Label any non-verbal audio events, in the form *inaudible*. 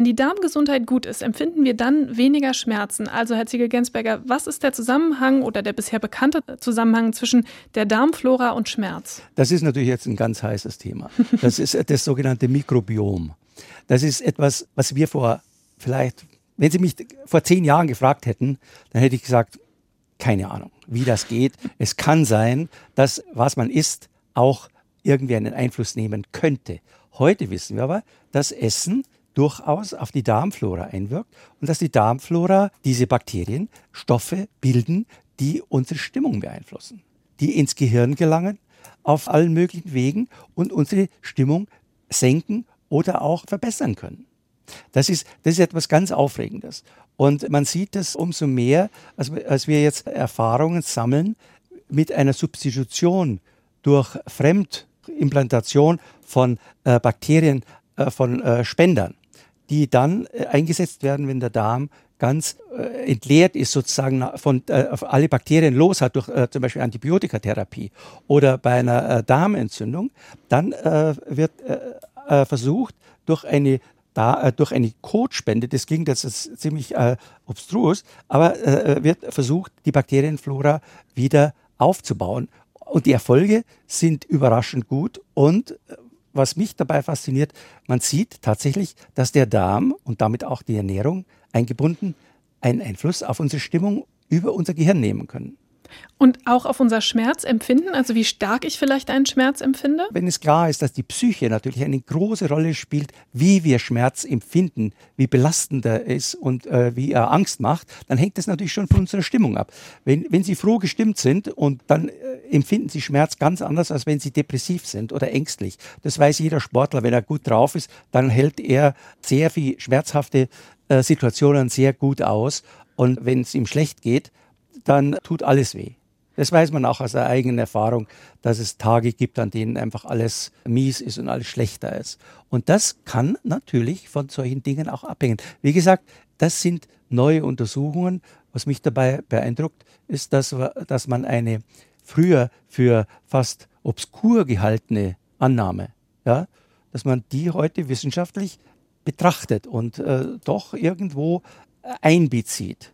Wenn die Darmgesundheit gut ist, empfinden wir dann weniger Schmerzen. Also, Herr Ziegel-Gensberger, was ist der Zusammenhang oder der bisher bekannte Zusammenhang zwischen der Darmflora und Schmerz? Das ist natürlich jetzt ein ganz heißes Thema. Das ist *laughs* das sogenannte Mikrobiom. Das ist etwas, was wir vor vielleicht, wenn Sie mich vor zehn Jahren gefragt hätten, dann hätte ich gesagt, keine Ahnung, wie das geht. Es kann sein, dass was man isst auch irgendwie einen Einfluss nehmen könnte. Heute wissen wir aber, dass Essen durchaus auf die Darmflora einwirkt und dass die Darmflora diese Bakterien Stoffe bilden, die unsere Stimmung beeinflussen, die ins Gehirn gelangen auf allen möglichen Wegen und unsere Stimmung senken oder auch verbessern können. Das ist, das ist etwas ganz Aufregendes. Und man sieht das umso mehr, als, als wir jetzt Erfahrungen sammeln mit einer Substitution durch Fremdimplantation von äh, Bakterien äh, von äh, Spendern, die dann äh, eingesetzt werden, wenn der Darm ganz äh, entleert ist, sozusagen von äh, alle Bakterien los hat durch äh, zum Beispiel Antibiotikatherapie oder bei einer äh, Darmentzündung, dann äh, wird äh, versucht, durch eine da, durch eine Kotspende, das klingt jetzt ziemlich obstrus, aber wird versucht, die Bakterienflora wieder aufzubauen. Und die Erfolge sind überraschend gut und was mich dabei fasziniert, man sieht tatsächlich, dass der Darm und damit auch die Ernährung eingebunden einen Einfluss auf unsere Stimmung über unser Gehirn nehmen können. Und auch auf unser Schmerzempfinden, also wie stark ich vielleicht einen Schmerz empfinde? Wenn es klar ist, dass die Psyche natürlich eine große Rolle spielt, wie wir Schmerz empfinden, wie belastend er ist und äh, wie er Angst macht, dann hängt das natürlich schon von unserer Stimmung ab. Wenn, wenn Sie froh gestimmt sind und dann äh, empfinden Sie Schmerz ganz anders, als wenn Sie depressiv sind oder ängstlich. Das weiß jeder Sportler. Wenn er gut drauf ist, dann hält er sehr viel schmerzhafte äh, Situationen sehr gut aus. Und wenn es ihm schlecht geht, dann tut alles weh. Das weiß man auch aus der eigenen Erfahrung, dass es Tage gibt, an denen einfach alles mies ist und alles schlechter ist. Und das kann natürlich von solchen Dingen auch abhängen. Wie gesagt, das sind neue Untersuchungen. Was mich dabei beeindruckt, ist, dass, dass man eine früher für fast obskur gehaltene Annahme, ja, dass man die heute wissenschaftlich betrachtet und äh, doch irgendwo einbezieht.